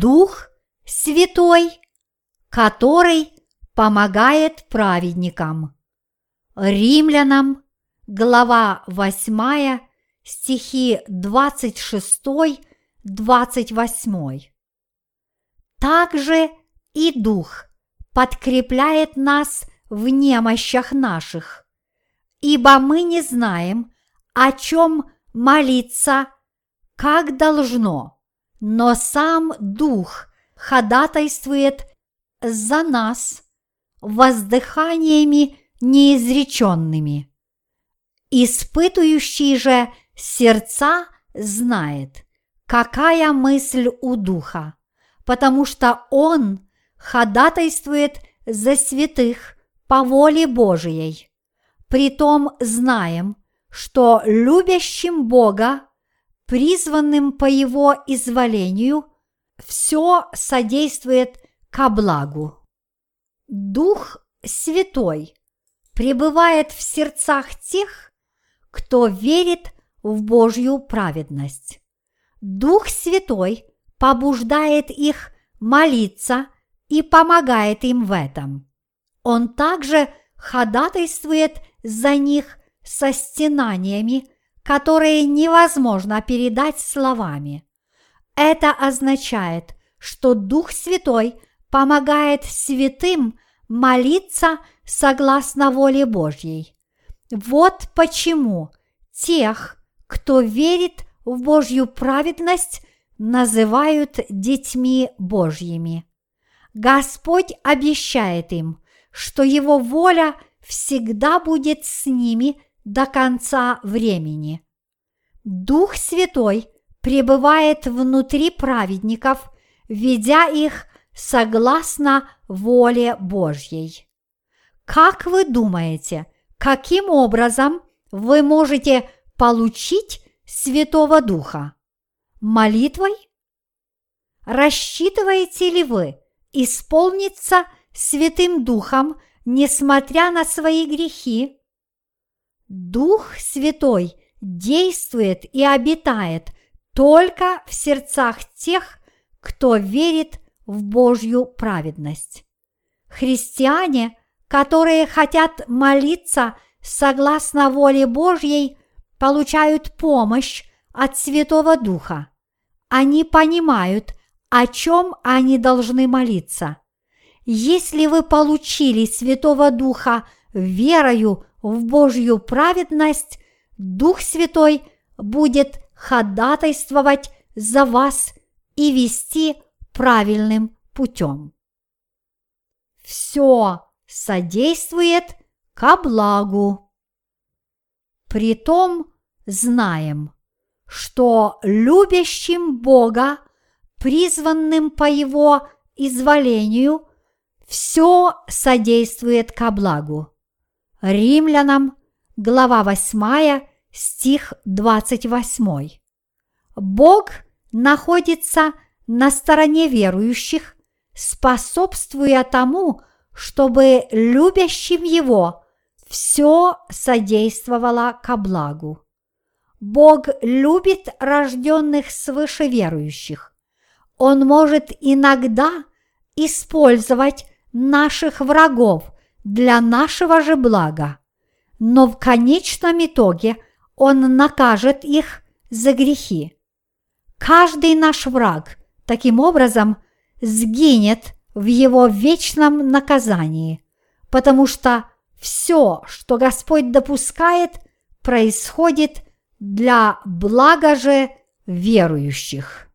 Дух Святой, который помогает праведникам. Римлянам, глава 8, стихи 26-28. Также и Дух подкрепляет нас в немощах наших, ибо мы не знаем, о чем молиться, как должно, но сам Дух ходатайствует за нас воздыханиями неизреченными. Испытующий же сердца знает, какая мысль у Духа, потому что Он ходатайствует за святых по воле Божией. Притом знаем, что любящим Бога, призванным по Его изволению, все содействует ко благу. Дух Святой пребывает в сердцах тех, кто верит в Божью праведность. Дух Святой побуждает их молиться и помогает им в этом. Он также ходатайствует за них со стенаниями, которые невозможно передать словами. Это означает, что Дух Святой помогает святым молиться согласно воле Божьей. Вот почему тех, кто верит в Божью праведность, называют детьми Божьими. Господь обещает им, что Его воля всегда будет с ними до конца времени. Дух Святой пребывает внутри праведников, ведя их согласно воле Божьей. Как вы думаете, каким образом вы можете получить Святого Духа? Молитвой? Рассчитываете ли вы исполниться Святым Духом, несмотря на свои грехи? Дух Святой действует и обитает только в сердцах тех, кто верит в Божью праведность. Христиане, которые хотят молиться согласно воле Божьей, получают помощь от Святого Духа. Они понимают, о чем они должны молиться. Если вы получили Святого Духа верою в Божью праведность, Дух Святой будет ходатайствовать за вас и вести правильным путем. Все содействует ко благу. Притом знаем, что любящим Бога, призванным по Его изволению, все содействует ко благу. Римлянам, глава 8, стих 28. Бог находится на стороне верующих, способствуя тому, чтобы любящим Его все содействовало ко благу. Бог любит рожденных свыше верующих. Он может иногда использовать наших врагов для нашего же блага, но в конечном итоге Он накажет их за грехи. Каждый наш враг таким образом сгинет в его вечном наказании, потому что все, что Господь допускает, происходит для блага же верующих.